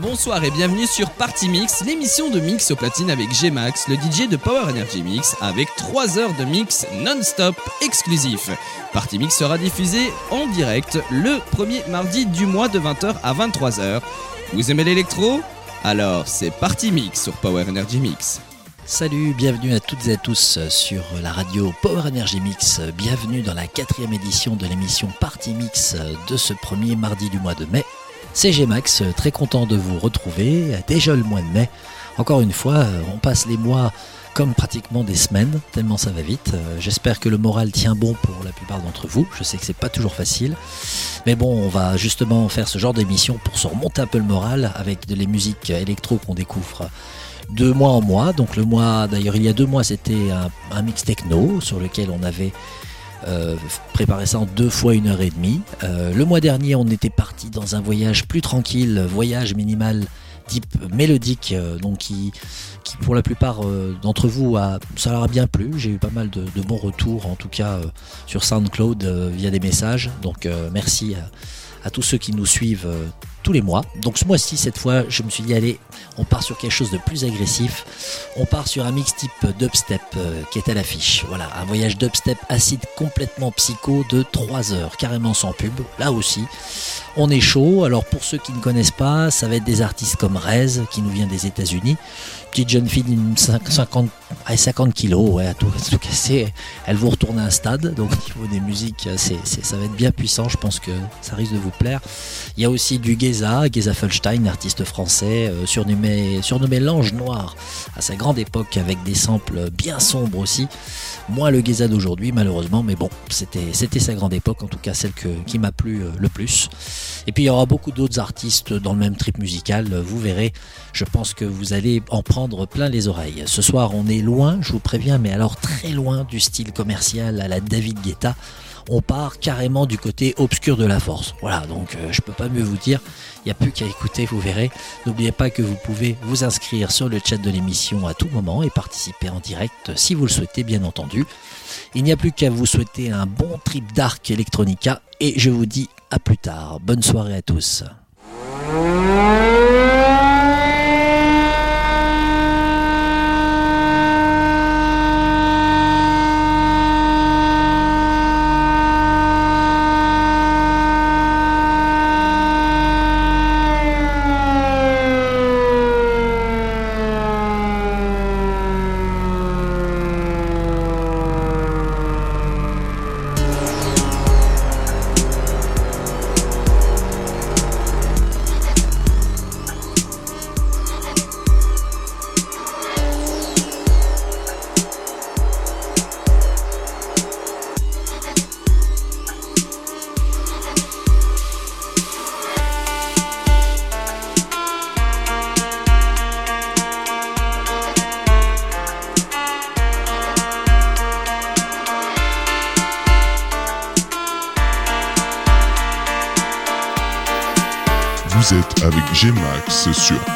Bonsoir et bienvenue sur Party Mix, l'émission de mix au platine avec G-Max, le DJ de Power Energy Mix, avec 3 heures de mix non-stop exclusif. Party Mix sera diffusé en direct le premier mardi du mois de 20h à 23h. Vous aimez l'électro? Alors c'est Party Mix sur Power Energy Mix. Salut, bienvenue à toutes et à tous sur la radio Power Energy Mix. Bienvenue dans la quatrième édition de l'émission Party Mix de ce premier mardi du mois de mai. C'est G-Max, très content de vous retrouver, déjà le mois de mai. Encore une fois, on passe les mois comme pratiquement des semaines, tellement ça va vite. J'espère que le moral tient bon pour la plupart d'entre vous. Je sais que c'est pas toujours facile. Mais bon, on va justement faire ce genre d'émission pour se remonter un peu le moral avec de les musiques électro qu'on découvre de mois en mois. Donc le mois, d'ailleurs il y a deux mois c'était un, mix techno sur lequel on avait euh, préparé ça en deux fois une heure et demie. Euh, le mois dernier on était parti dans un voyage plus tranquille, voyage minimal type mélodique, euh, donc qui, pour la plupart d'entre vous a, ça leur a bien plu. J'ai eu pas mal de, bons retours en tout cas sur SoundCloud via des messages. Donc merci à, tous ceux qui nous suivent tous les mois. Donc ce mois-ci, cette fois, je me suis dit, allez, on part sur quelque chose de plus agressif. On part sur un mix type dubstep euh, qui est à l'affiche. Voilà, un voyage dubstep acide complètement psycho de 3 heures, carrément sans pub. Là aussi, on est chaud. Alors pour ceux qui ne connaissent pas, ça va être des artistes comme Rez, qui nous vient des États-Unis. Petite jeune fille d'une 50, 50 kilos, ouais, à tout, à tout casser. Elle vous retourne à un stade. Donc au niveau des musiques, c'est, ça va être bien puissant. Je pense que ça risque de vous plaire. Il y a aussi du Geza, Geza Felstein, artiste français, euh, surnommé, surnommé l'ange noir à sa grande époque avec des samples bien sombres aussi. Moins le Geza d'aujourd'hui malheureusement, mais bon, c'était, c'était sa grande époque, en tout cas celle que, qui m'a plu euh, le plus. Et puis il y aura beaucoup d'autres artistes dans le même trip musical, vous verrez, je pense que vous allez en prendre plein les oreilles. Ce soir on est loin, je vous préviens, mais alors très loin du style commercial à la David Guetta on part carrément du côté obscur de la force. Voilà, donc euh, je peux pas mieux vous dire. Il n'y a plus qu'à écouter, vous verrez. N'oubliez pas que vous pouvez vous inscrire sur le chat de l'émission à tout moment et participer en direct si vous le souhaitez, bien entendu. Il n'y a plus qu'à vous souhaiter un bon trip d'arc electronica et je vous dis à plus tard. Bonne soirée à tous. G-Max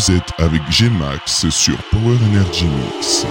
Vous êtes avec Gmax sur Power Energy Mix.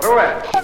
Through it.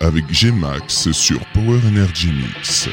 avec G-Max sur Power Energy Mix.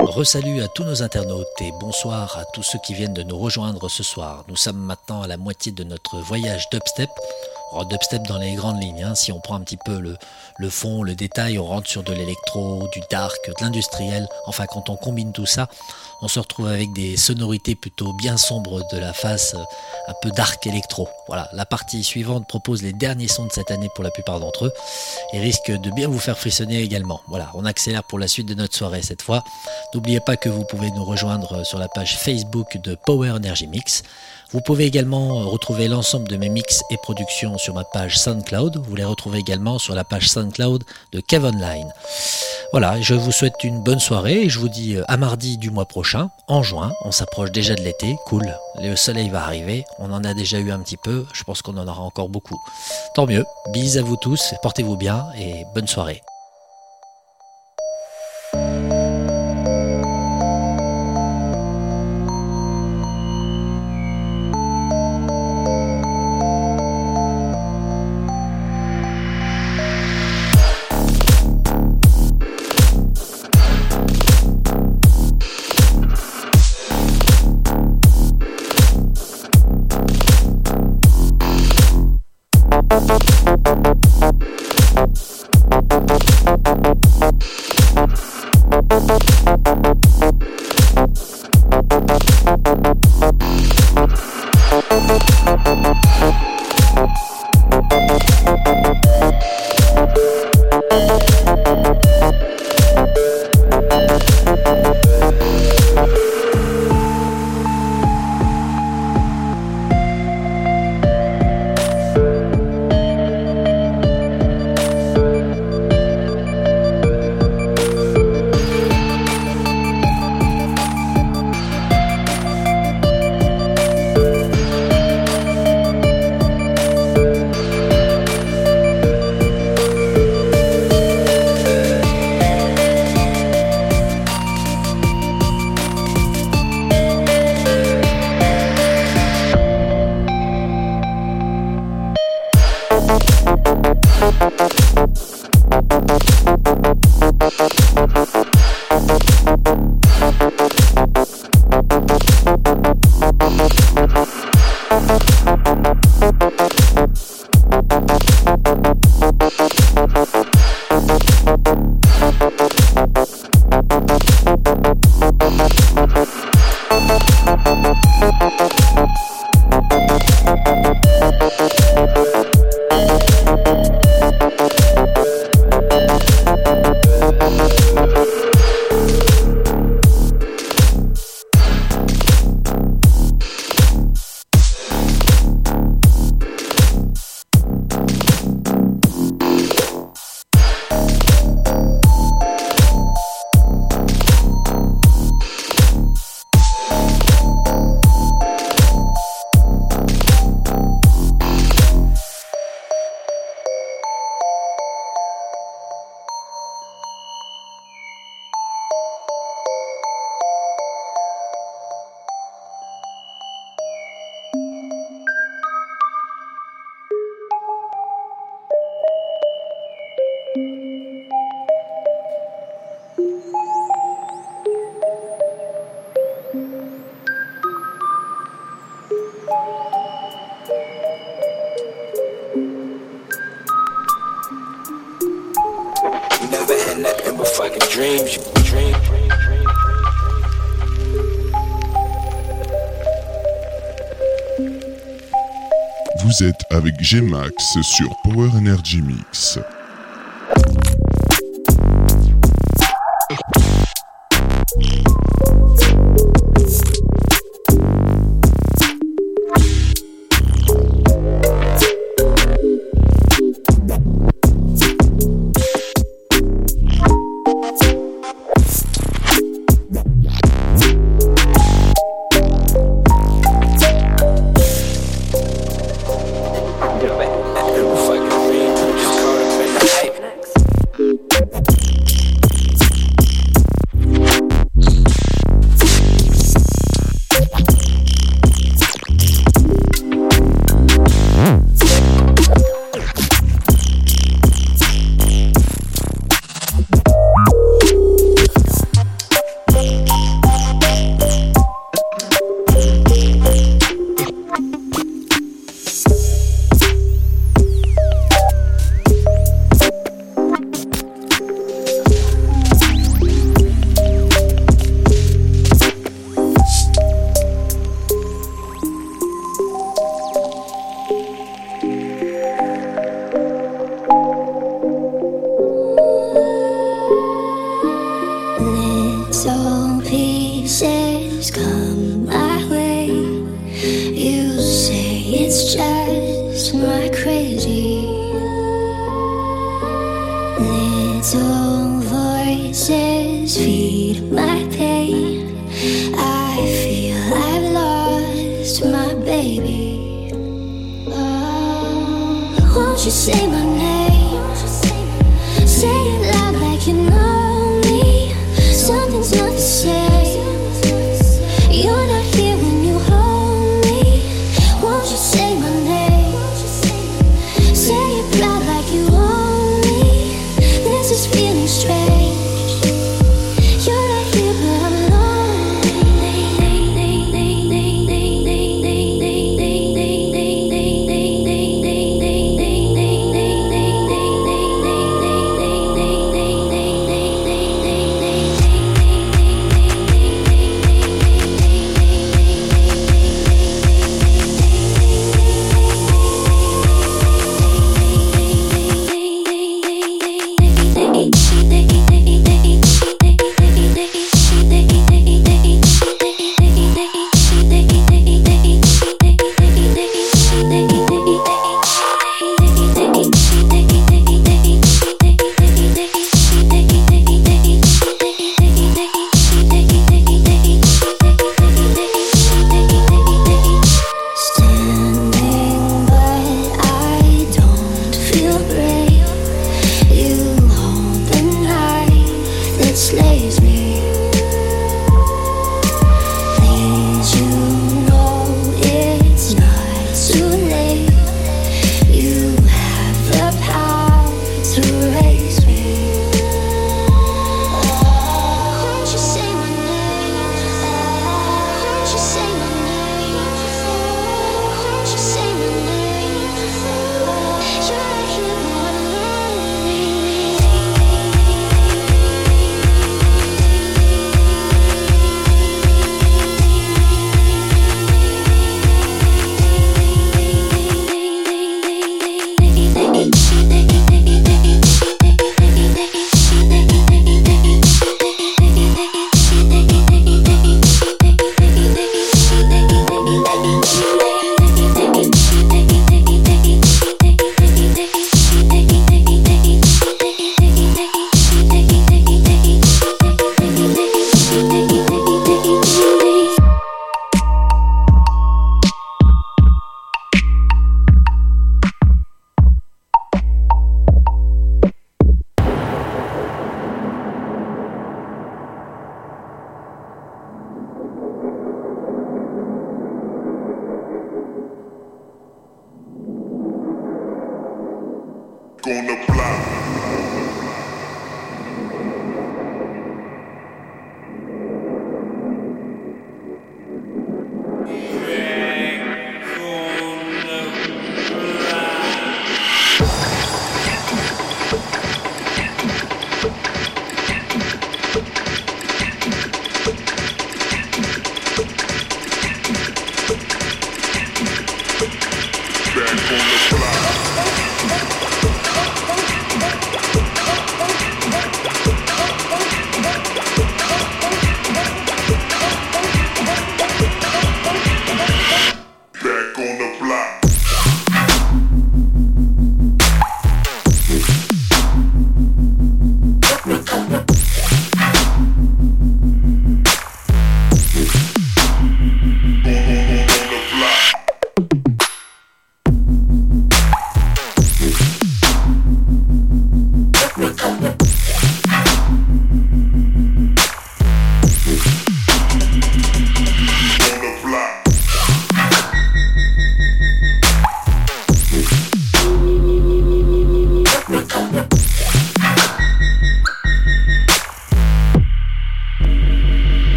Resalut à tous nos internautes et bonsoir à tous ceux qui viennent de nous rejoindre ce soir. Nous sommes maintenant à la moitié de notre voyage dubstep. Oh, dubstep dans les grandes lignes, hein. si on prend un petit peu le, le fond, le détail, on rentre sur de l'électro, du dark, de l'industriel. Enfin, quand on combine tout ça, on se retrouve avec des sonorités plutôt bien sombres de la face, euh, un peu dark électro. Voilà, la partie suivante propose les derniers sons de cette année pour la plupart d'entre eux et risque de bien vous faire frissonner également. Voilà, on accélère pour la suite de notre soirée cette fois. N'oubliez pas que vous pouvez nous rejoindre sur la page Facebook de Power Energy Mix. Vous pouvez également retrouver l'ensemble de mes mix et productions sur ma page SoundCloud. Vous les retrouvez également sur la page SoundCloud de Kev Online. Voilà, je vous souhaite une bonne soirée et je vous dis à mardi du mois prochain prochain, en juin. On s'approche déjà de l'été, cool. Le soleil va arriver, on en a déjà eu un petit peu, je pense qu'on en aura encore beaucoup. Tant mieux, bis à vous tous, portez-vous bien et bonne soirée. Gmax sur Power Energy Mix.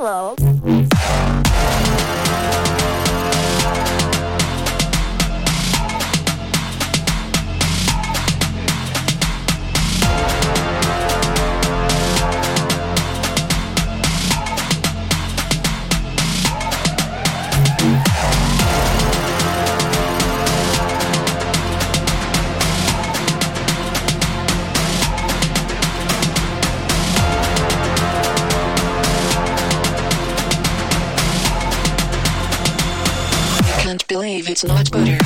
Hello. it's not butter.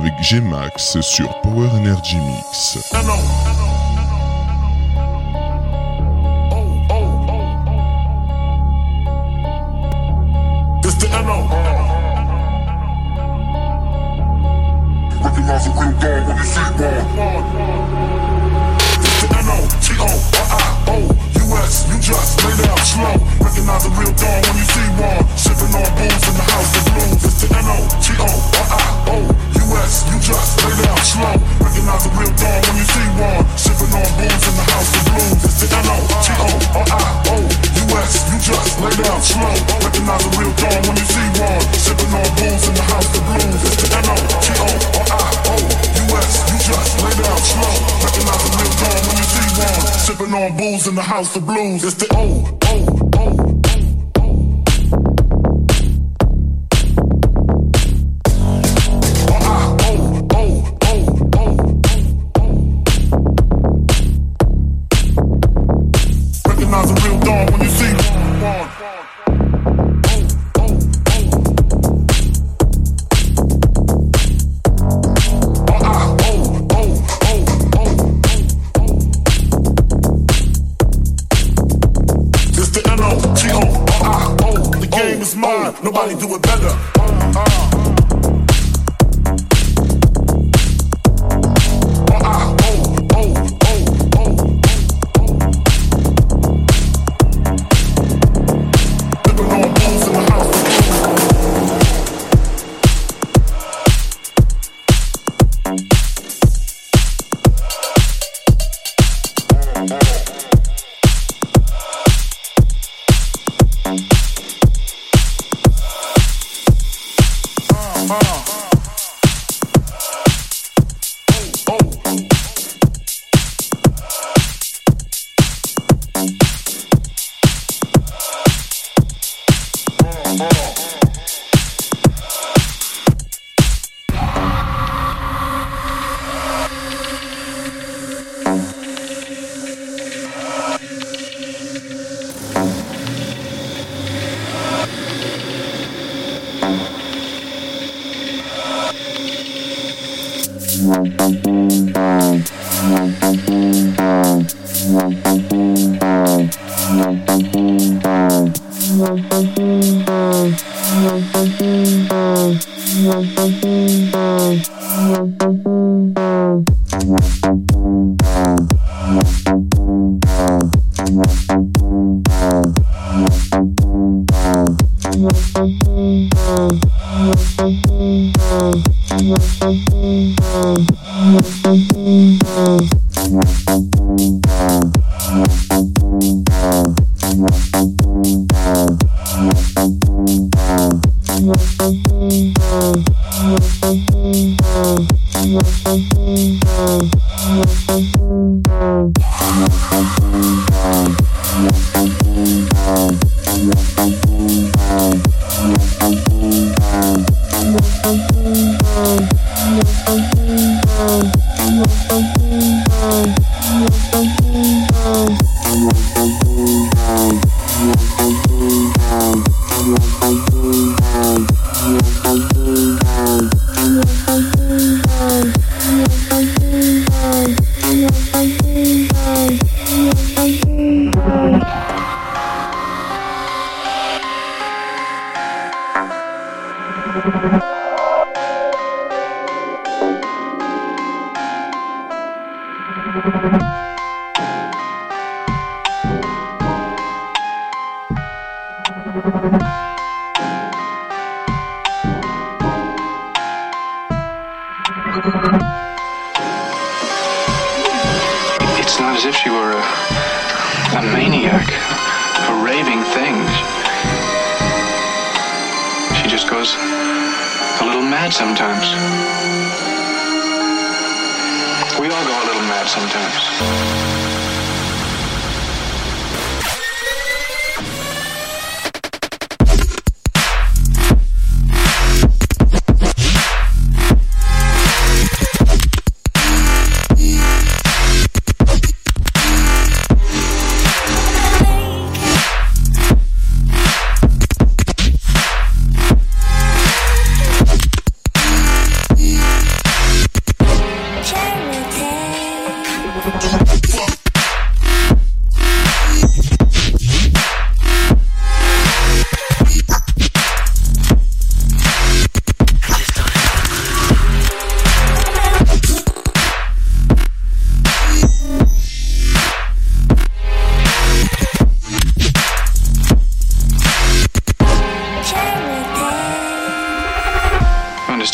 avec G-Max sur Power Energy Mix. Recognize a real dog when you see one. Sipping on booze in the house of blues. It's the N-O-T-O. You just lay down slow. Recognize a real dog when you see one. Sipping on booze in the house of blues. It's the N-O-T-O-R-I-O-U-S. You just lay down slow. Recognize a real dog when you see one. Sipping on booze in the house of blues. It's the N-O-T-O-R-I-O-U-S. You just lay down slow. Recognize a real dog when you see one. Sipping on booze in the house of blues. It's the O, O, O.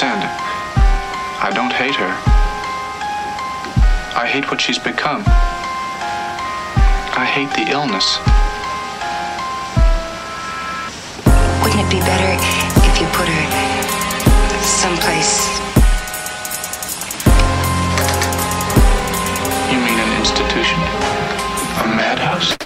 understand. I don't hate her. I hate what she's become. I hate the illness. Wouldn't it be better if you put her someplace? You mean an institution? A madhouse?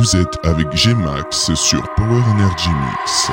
Vous êtes avec G-Max sur Power Energy Mix.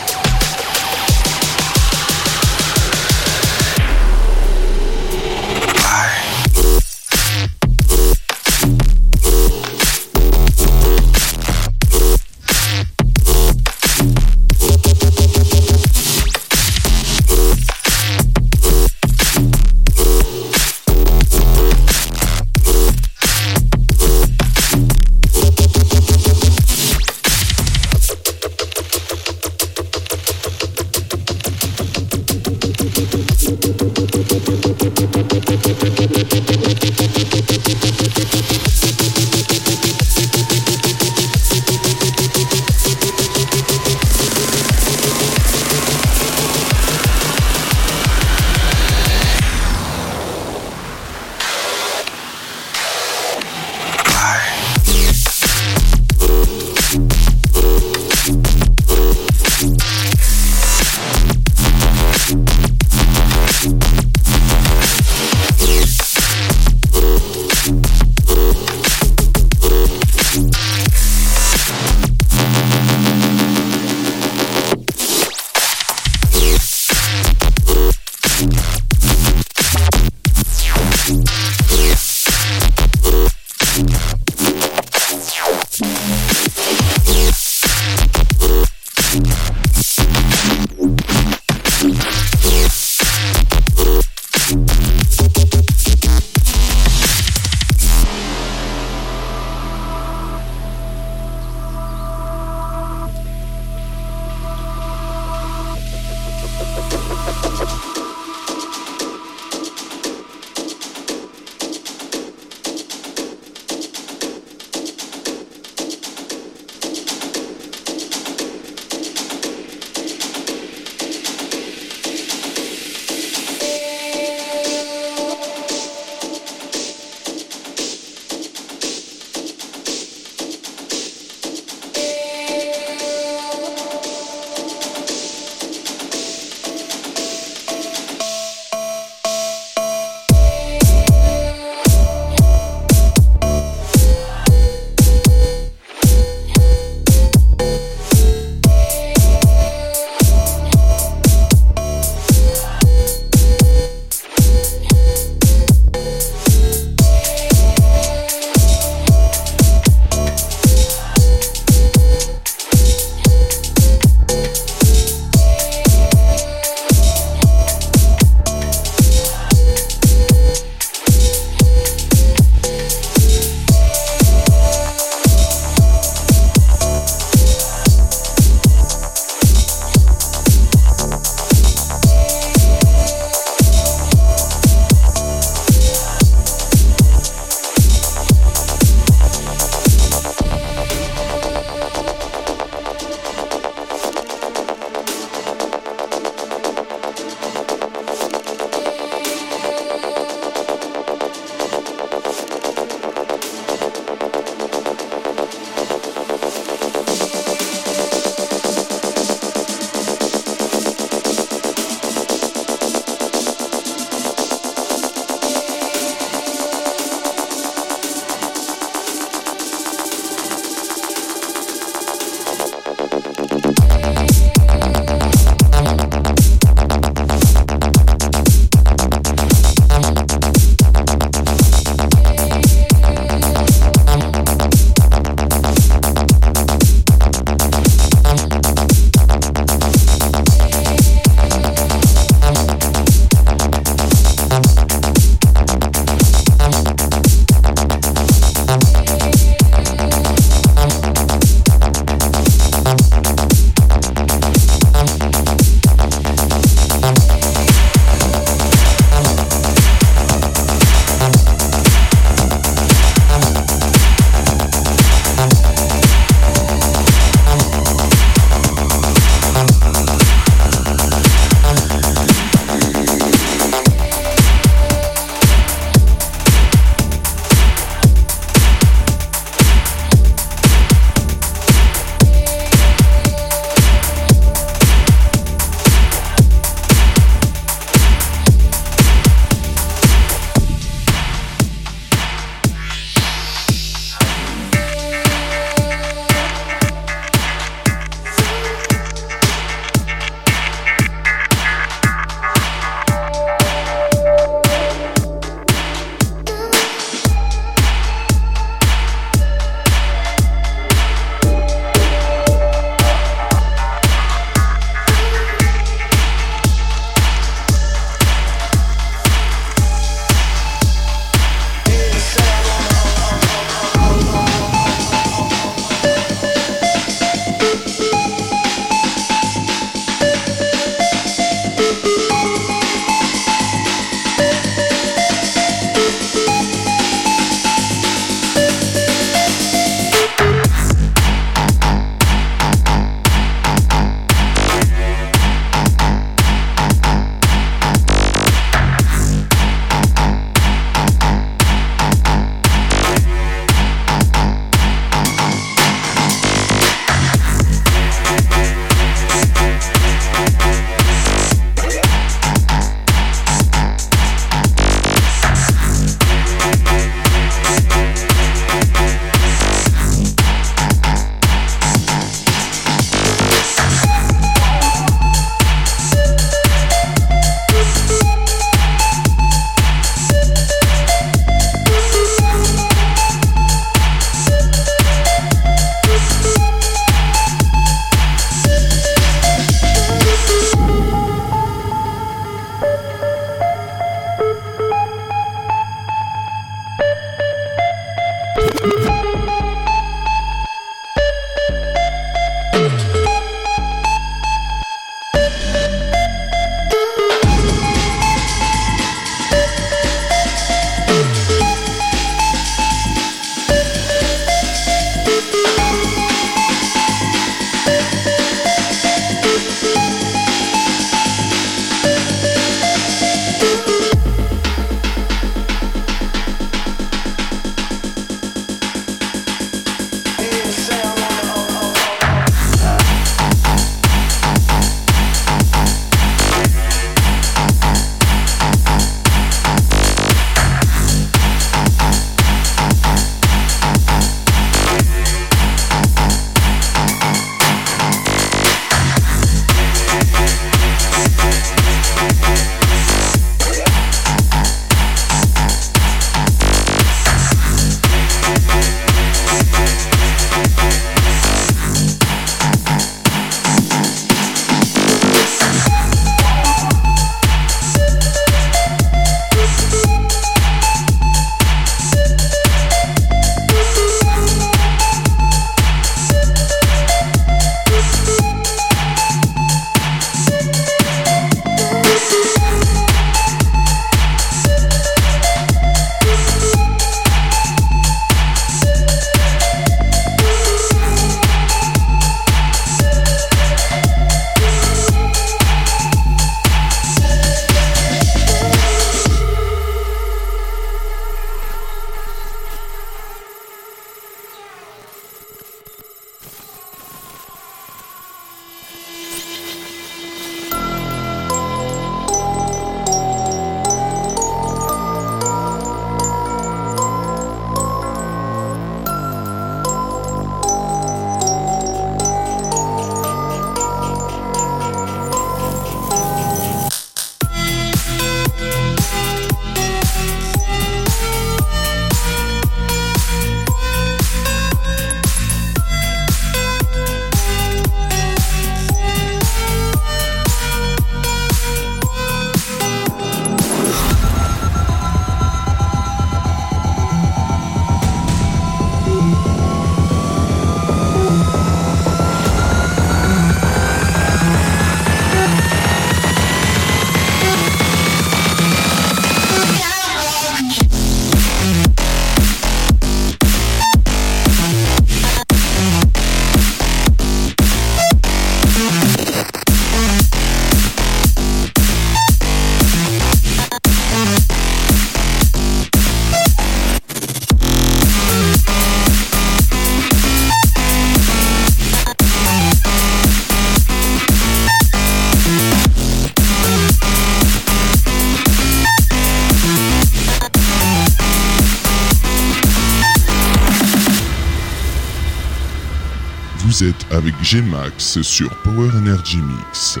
G-Max sur Power Energy Mix.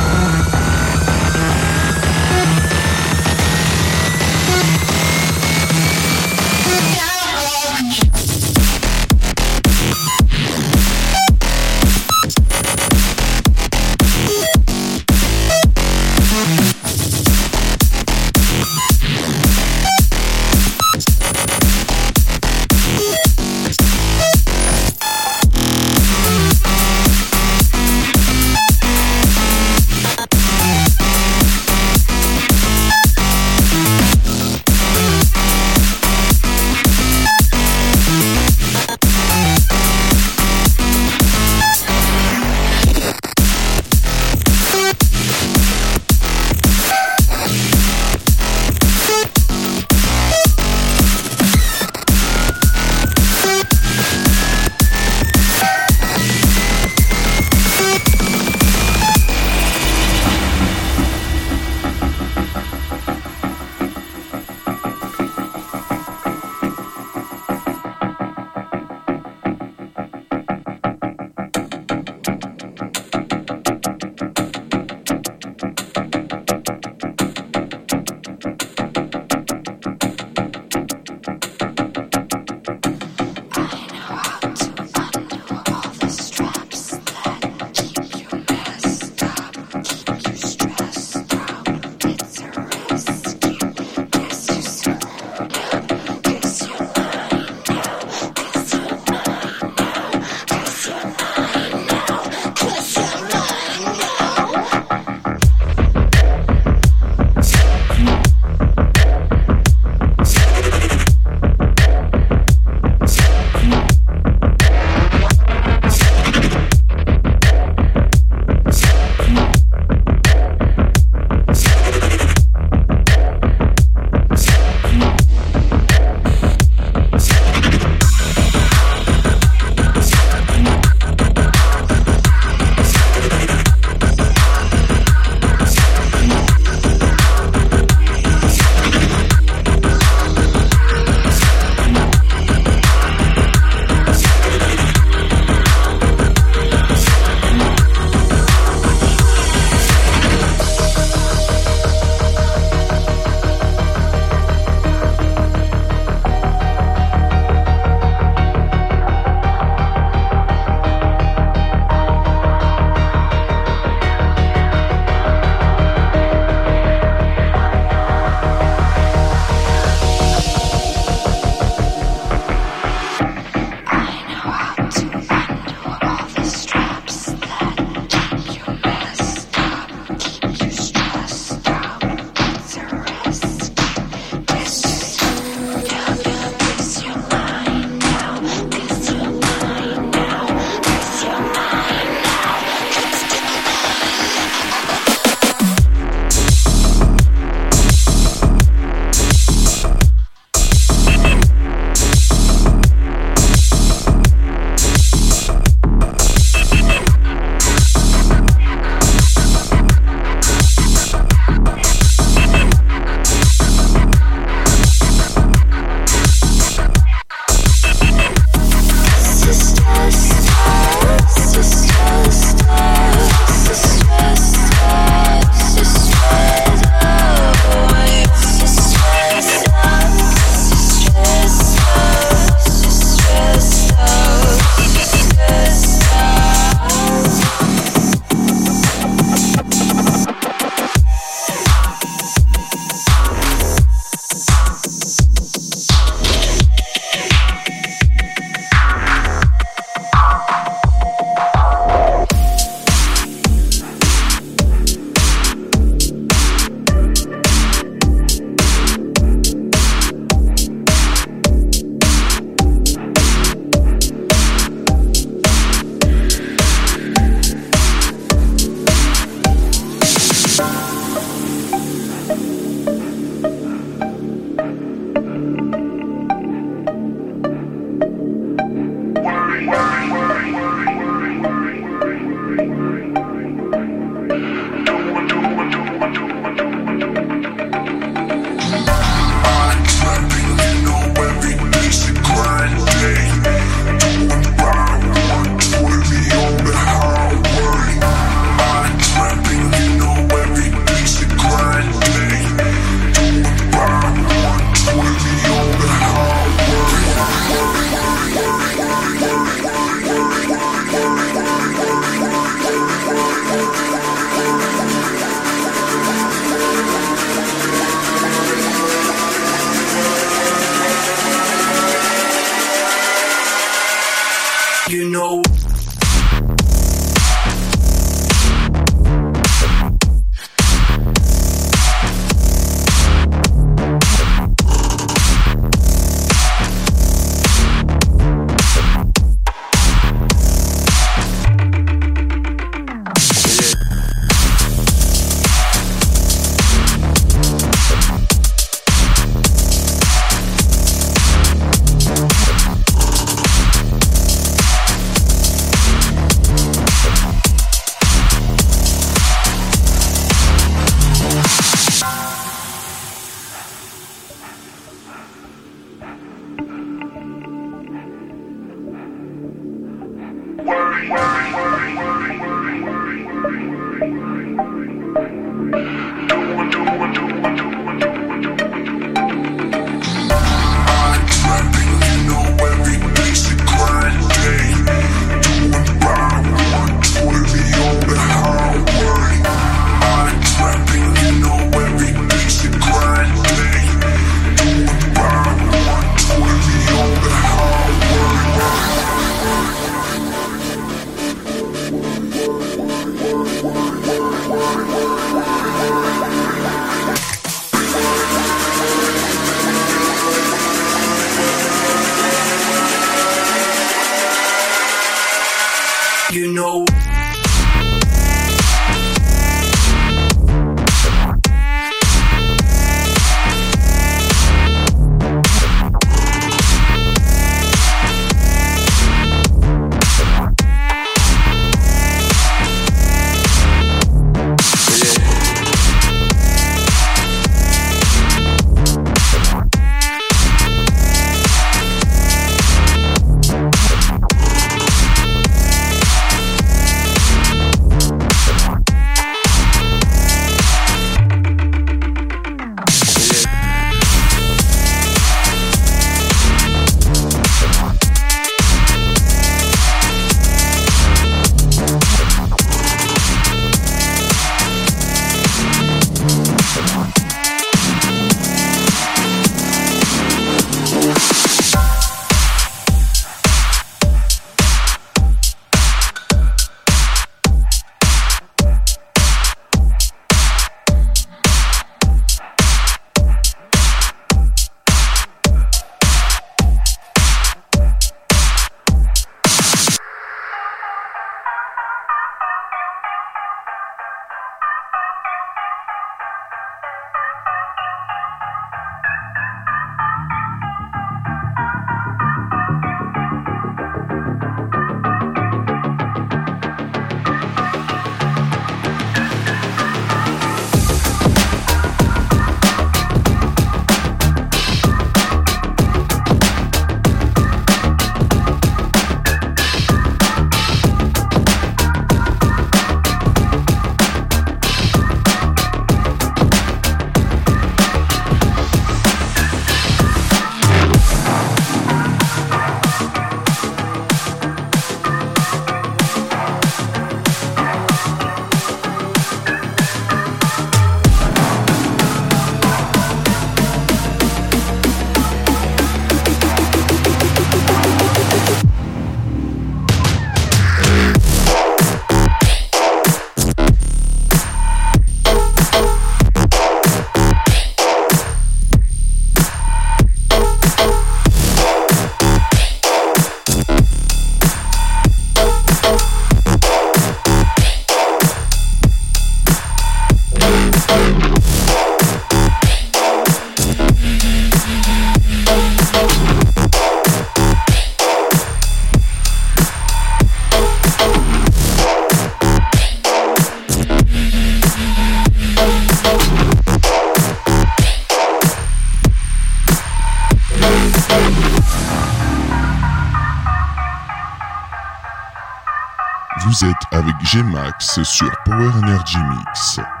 Gmax sur Power Energy Mix.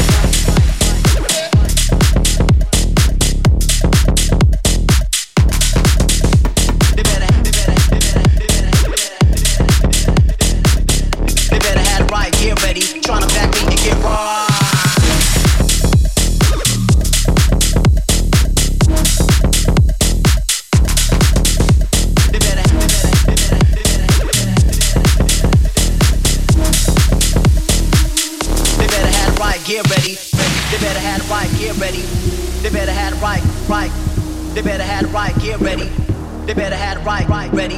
ready.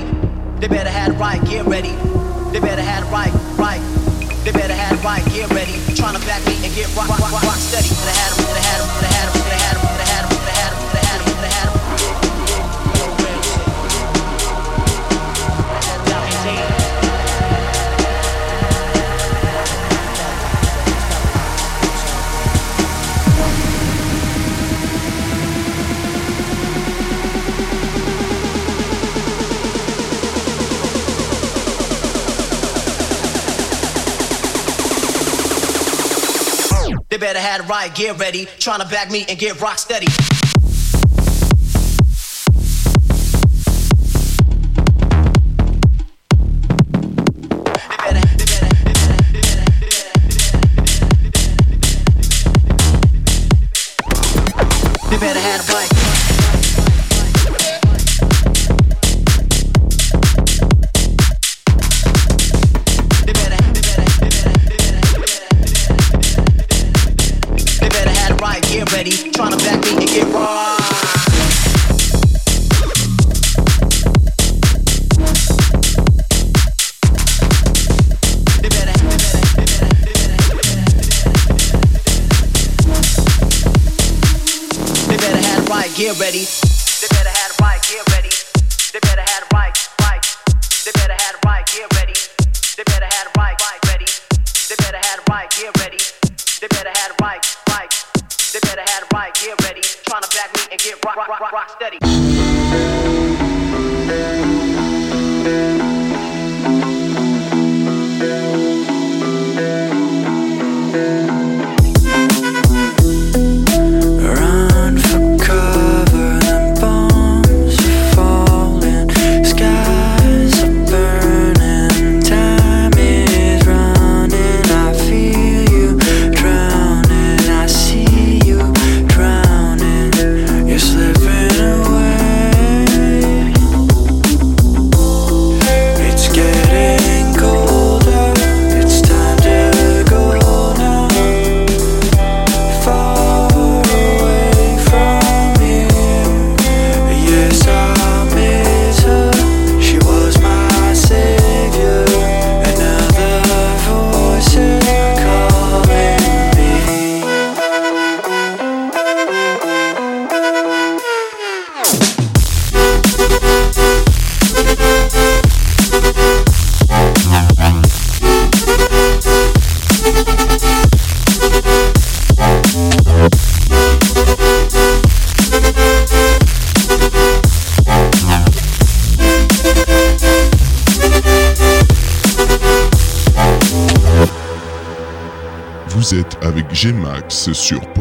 They better have right, get ready. They better have right, right. They better have right, get ready. Trying to back me and get rock, rock, rock, rock steady. Better have right. had right, get ready. Trying to bag me and get rock steady. sur